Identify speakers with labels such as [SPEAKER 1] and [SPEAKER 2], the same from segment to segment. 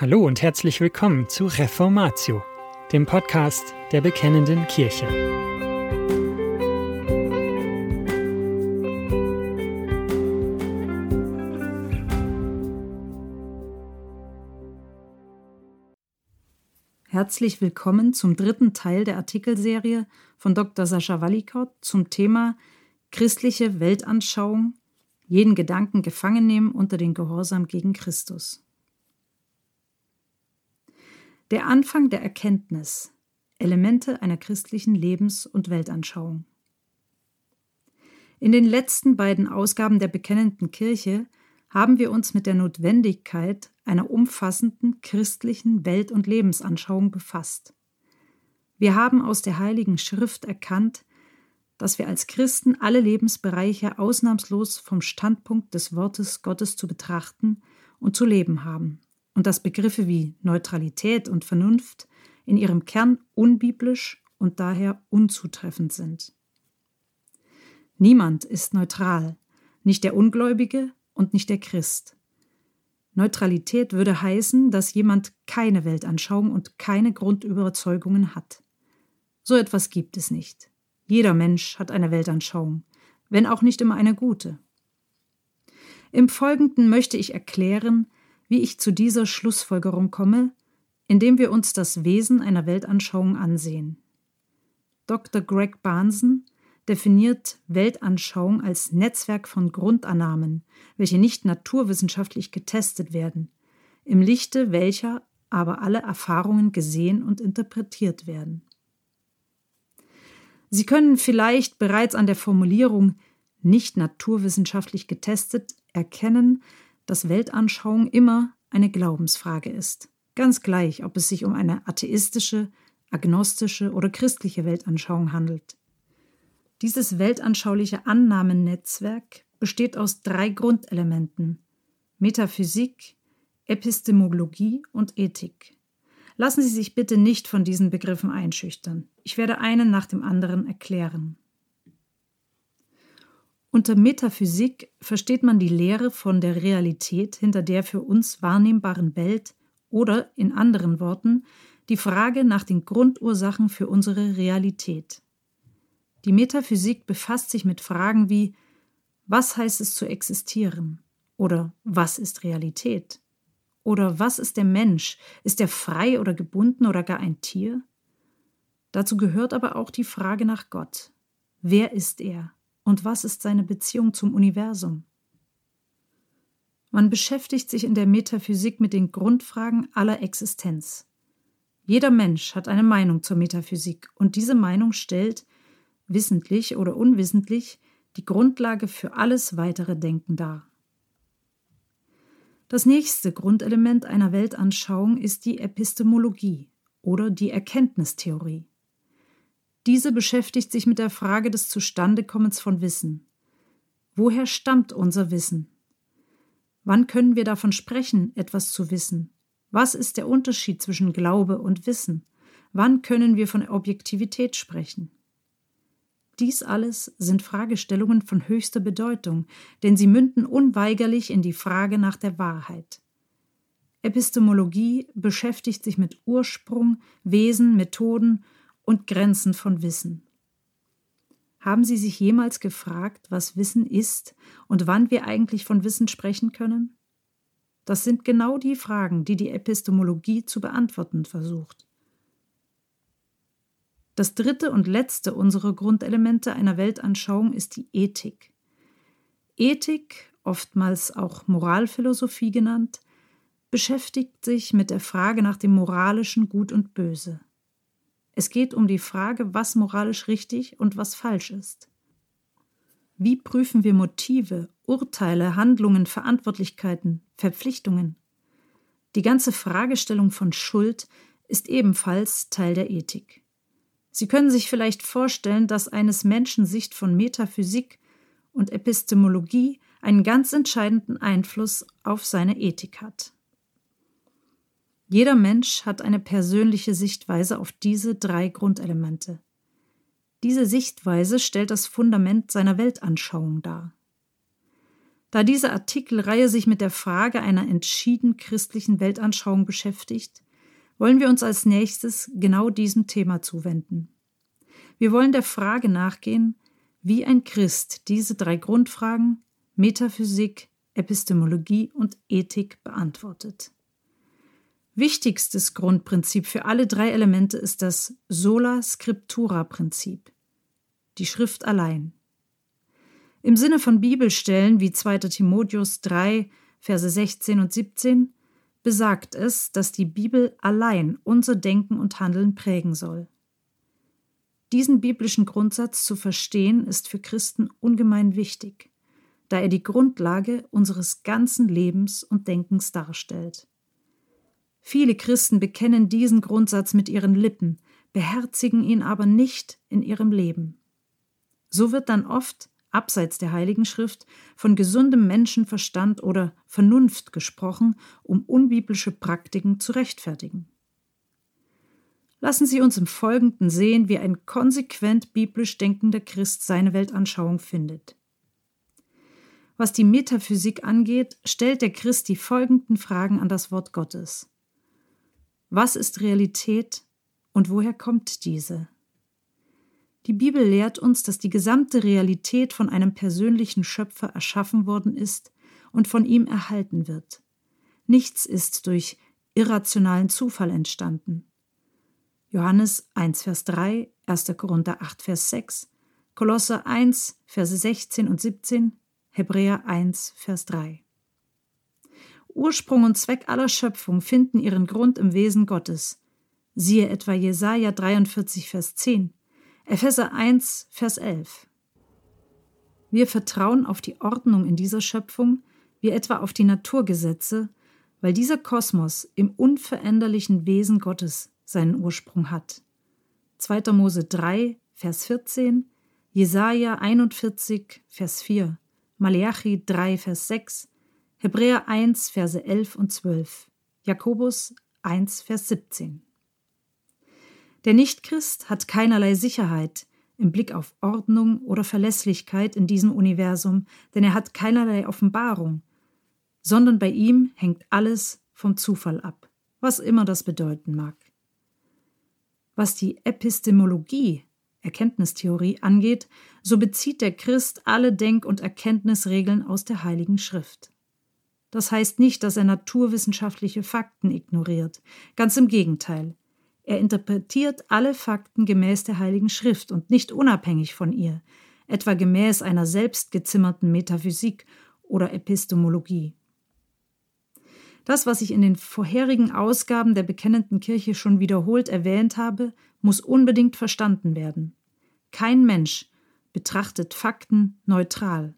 [SPEAKER 1] Hallo und herzlich willkommen zu Reformatio, dem Podcast der Bekennenden Kirche.
[SPEAKER 2] Herzlich willkommen zum dritten Teil der Artikelserie von Dr. Sascha Wallikott zum Thema Christliche Weltanschauung, jeden Gedanken gefangen nehmen unter den Gehorsam gegen Christus. Der Anfang der Erkenntnis. Elemente einer christlichen Lebens- und Weltanschauung. In den letzten beiden Ausgaben der Bekennenden Kirche haben wir uns mit der Notwendigkeit einer umfassenden christlichen Welt- und Lebensanschauung befasst. Wir haben aus der Heiligen Schrift erkannt, dass wir als Christen alle Lebensbereiche ausnahmslos vom Standpunkt des Wortes Gottes zu betrachten und zu leben haben und dass Begriffe wie Neutralität und Vernunft in ihrem Kern unbiblisch und daher unzutreffend sind. Niemand ist neutral, nicht der Ungläubige und nicht der Christ. Neutralität würde heißen, dass jemand keine Weltanschauung und keine Grundüberzeugungen hat. So etwas gibt es nicht. Jeder Mensch hat eine Weltanschauung, wenn auch nicht immer eine gute. Im Folgenden möchte ich erklären, wie ich zu dieser Schlussfolgerung komme, indem wir uns das Wesen einer Weltanschauung ansehen. Dr. Greg Barnson definiert Weltanschauung als Netzwerk von Grundannahmen, welche nicht naturwissenschaftlich getestet werden, im Lichte welcher aber alle Erfahrungen gesehen und interpretiert werden. Sie können vielleicht bereits an der Formulierung nicht naturwissenschaftlich getestet erkennen, dass Weltanschauung immer eine Glaubensfrage ist. Ganz gleich, ob es sich um eine atheistische, agnostische oder christliche Weltanschauung handelt. Dieses weltanschauliche Annahmennetzwerk besteht aus drei Grundelementen Metaphysik, Epistemologie und Ethik. Lassen Sie sich bitte nicht von diesen Begriffen einschüchtern. Ich werde einen nach dem anderen erklären. Unter Metaphysik versteht man die Lehre von der Realität hinter der für uns wahrnehmbaren Welt oder in anderen Worten die Frage nach den Grundursachen für unsere Realität. Die Metaphysik befasst sich mit Fragen wie was heißt es zu existieren oder was ist Realität oder was ist der Mensch, ist er frei oder gebunden oder gar ein Tier? Dazu gehört aber auch die Frage nach Gott. Wer ist er? Und was ist seine Beziehung zum Universum? Man beschäftigt sich in der Metaphysik mit den Grundfragen aller Existenz. Jeder Mensch hat eine Meinung zur Metaphysik und diese Meinung stellt, wissentlich oder unwissentlich, die Grundlage für alles weitere Denken dar. Das nächste Grundelement einer Weltanschauung ist die Epistemologie oder die Erkenntnistheorie. Diese beschäftigt sich mit der Frage des Zustandekommens von Wissen. Woher stammt unser Wissen? Wann können wir davon sprechen, etwas zu wissen? Was ist der Unterschied zwischen Glaube und Wissen? Wann können wir von Objektivität sprechen? Dies alles sind Fragestellungen von höchster Bedeutung, denn sie münden unweigerlich in die Frage nach der Wahrheit. Epistemologie beschäftigt sich mit Ursprung, Wesen, Methoden und Grenzen von Wissen. Haben Sie sich jemals gefragt, was Wissen ist und wann wir eigentlich von Wissen sprechen können? Das sind genau die Fragen, die die Epistemologie zu beantworten versucht. Das dritte und letzte unserer Grundelemente einer Weltanschauung ist die Ethik. Ethik, oftmals auch Moralphilosophie genannt, beschäftigt sich mit der Frage nach dem moralischen Gut und Böse. Es geht um die Frage, was moralisch richtig und was falsch ist. Wie prüfen wir Motive, Urteile, Handlungen, Verantwortlichkeiten, Verpflichtungen? Die ganze Fragestellung von Schuld ist ebenfalls Teil der Ethik. Sie können sich vielleicht vorstellen, dass eines Menschen Sicht von Metaphysik und Epistemologie einen ganz entscheidenden Einfluss auf seine Ethik hat. Jeder Mensch hat eine persönliche Sichtweise auf diese drei Grundelemente. Diese Sichtweise stellt das Fundament seiner Weltanschauung dar. Da diese Artikelreihe sich mit der Frage einer entschieden christlichen Weltanschauung beschäftigt, wollen wir uns als nächstes genau diesem Thema zuwenden. Wir wollen der Frage nachgehen, wie ein Christ diese drei Grundfragen Metaphysik, Epistemologie und Ethik beantwortet. Wichtigstes Grundprinzip für alle drei Elemente ist das Sola Scriptura Prinzip, die Schrift allein. Im Sinne von Bibelstellen wie 2. Timotheus 3, Verse 16 und 17 besagt es, dass die Bibel allein unser Denken und Handeln prägen soll. Diesen biblischen Grundsatz zu verstehen, ist für Christen ungemein wichtig, da er die Grundlage unseres ganzen Lebens und Denkens darstellt. Viele Christen bekennen diesen Grundsatz mit ihren Lippen, beherzigen ihn aber nicht in ihrem Leben. So wird dann oft abseits der Heiligen Schrift von gesundem Menschenverstand oder Vernunft gesprochen, um unbiblische Praktiken zu rechtfertigen. Lassen Sie uns im Folgenden sehen, wie ein konsequent biblisch denkender Christ seine Weltanschauung findet. Was die Metaphysik angeht, stellt der Christ die folgenden Fragen an das Wort Gottes. Was ist Realität und woher kommt diese? Die Bibel lehrt uns, dass die gesamte Realität von einem persönlichen Schöpfer erschaffen worden ist und von ihm erhalten wird. Nichts ist durch irrationalen Zufall entstanden. Johannes 1, Vers 3, 1. Korinther 8, Vers 6, Kolosser 1, Verse 16 und 17, Hebräer 1, Vers 3. Ursprung und Zweck aller Schöpfung finden ihren Grund im Wesen Gottes. Siehe etwa Jesaja 43, Vers 10, Epheser 1, Vers 11. Wir vertrauen auf die Ordnung in dieser Schöpfung, wie etwa auf die Naturgesetze, weil dieser Kosmos im unveränderlichen Wesen Gottes seinen Ursprung hat. 2. Mose 3, Vers 14, Jesaja 41, Vers 4, Maleachi 3, Vers 6, Hebräer 1, Verse 11 und 12, Jakobus 1, Vers 17. Der Nichtchrist hat keinerlei Sicherheit im Blick auf Ordnung oder Verlässlichkeit in diesem Universum, denn er hat keinerlei Offenbarung, sondern bei ihm hängt alles vom Zufall ab, was immer das bedeuten mag. Was die Epistemologie, Erkenntnistheorie angeht, so bezieht der Christ alle Denk- und Erkenntnisregeln aus der Heiligen Schrift. Das heißt nicht, dass er naturwissenschaftliche Fakten ignoriert, ganz im Gegenteil. Er interpretiert alle Fakten gemäß der Heiligen Schrift und nicht unabhängig von ihr, etwa gemäß einer selbstgezimmerten Metaphysik oder Epistemologie. Das, was ich in den vorherigen Ausgaben der bekennenden Kirche schon wiederholt erwähnt habe, muss unbedingt verstanden werden. Kein Mensch betrachtet Fakten neutral,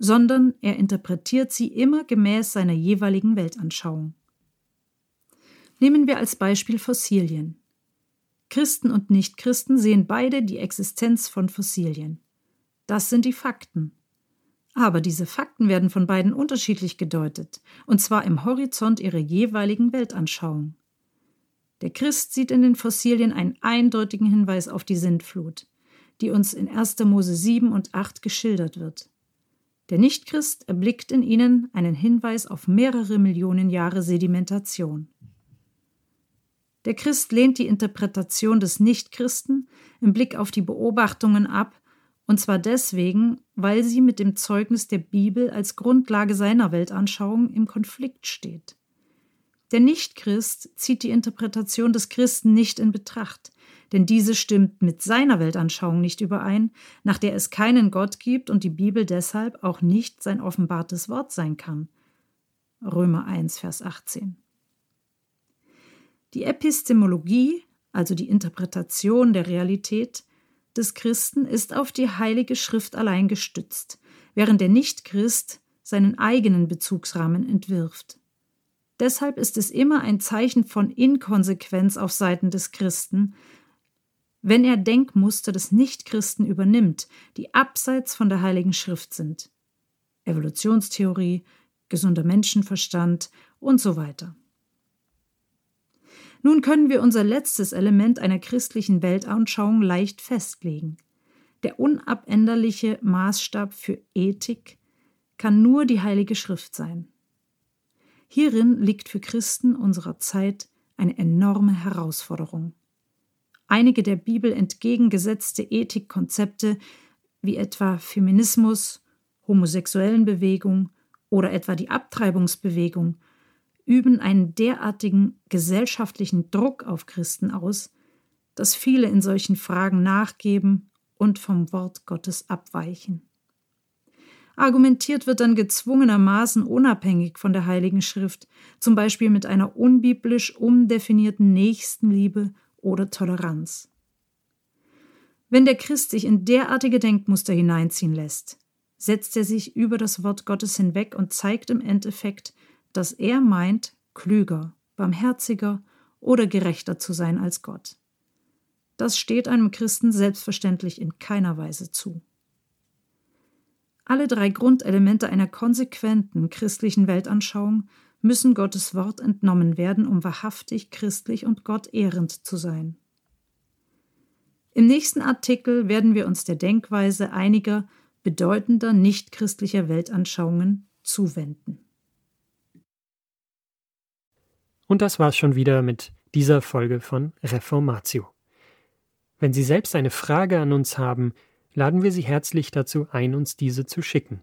[SPEAKER 2] sondern er interpretiert sie immer gemäß seiner jeweiligen Weltanschauung. Nehmen wir als Beispiel Fossilien. Christen und Nichtchristen sehen beide die Existenz von Fossilien. Das sind die Fakten. Aber diese Fakten werden von beiden unterschiedlich gedeutet, und zwar im Horizont ihrer jeweiligen Weltanschauung. Der Christ sieht in den Fossilien einen eindeutigen Hinweis auf die Sintflut, die uns in 1. Mose 7 und 8 geschildert wird. Der Nichtchrist erblickt in ihnen einen Hinweis auf mehrere Millionen Jahre Sedimentation. Der Christ lehnt die Interpretation des Nichtchristen im Blick auf die Beobachtungen ab, und zwar deswegen, weil sie mit dem Zeugnis der Bibel als Grundlage seiner Weltanschauung im Konflikt steht. Der Nichtchrist zieht die Interpretation des Christen nicht in Betracht, denn diese stimmt mit seiner Weltanschauung nicht überein, nach der es keinen Gott gibt und die Bibel deshalb auch nicht sein offenbartes Wort sein kann. Römer 1, Vers 18. Die Epistemologie, also die Interpretation der Realität des Christen, ist auf die Heilige Schrift allein gestützt, während der Nichtchrist seinen eigenen Bezugsrahmen entwirft. Deshalb ist es immer ein Zeichen von Inkonsequenz auf Seiten des Christen, wenn er Denkmuster des Nichtchristen übernimmt, die abseits von der Heiligen Schrift sind. Evolutionstheorie, gesunder Menschenverstand und so weiter. Nun können wir unser letztes Element einer christlichen Weltanschauung leicht festlegen. Der unabänderliche Maßstab für Ethik, kann nur die Heilige Schrift sein. Hierin liegt für Christen unserer Zeit eine enorme Herausforderung. Einige der Bibel entgegengesetzte Ethikkonzepte wie etwa Feminismus, homosexuellen Bewegung oder etwa die Abtreibungsbewegung üben einen derartigen gesellschaftlichen Druck auf Christen aus, dass viele in solchen Fragen nachgeben und vom Wort Gottes abweichen. Argumentiert wird dann gezwungenermaßen unabhängig von der Heiligen Schrift, zum Beispiel mit einer unbiblisch umdefinierten Nächstenliebe oder Toleranz. Wenn der Christ sich in derartige Denkmuster hineinziehen lässt, setzt er sich über das Wort Gottes hinweg und zeigt im Endeffekt, dass er meint, klüger, barmherziger oder gerechter zu sein als Gott. Das steht einem Christen selbstverständlich in keiner Weise zu. Alle drei Grundelemente einer konsequenten christlichen Weltanschauung müssen Gottes Wort entnommen werden, um wahrhaftig christlich und gottehrend zu sein. Im nächsten Artikel werden wir uns der Denkweise einiger bedeutender nichtchristlicher Weltanschauungen zuwenden.
[SPEAKER 1] Und das war's schon wieder mit dieser Folge von Reformatio. Wenn Sie selbst eine Frage an uns haben, laden wir Sie herzlich dazu ein, uns diese zu schicken.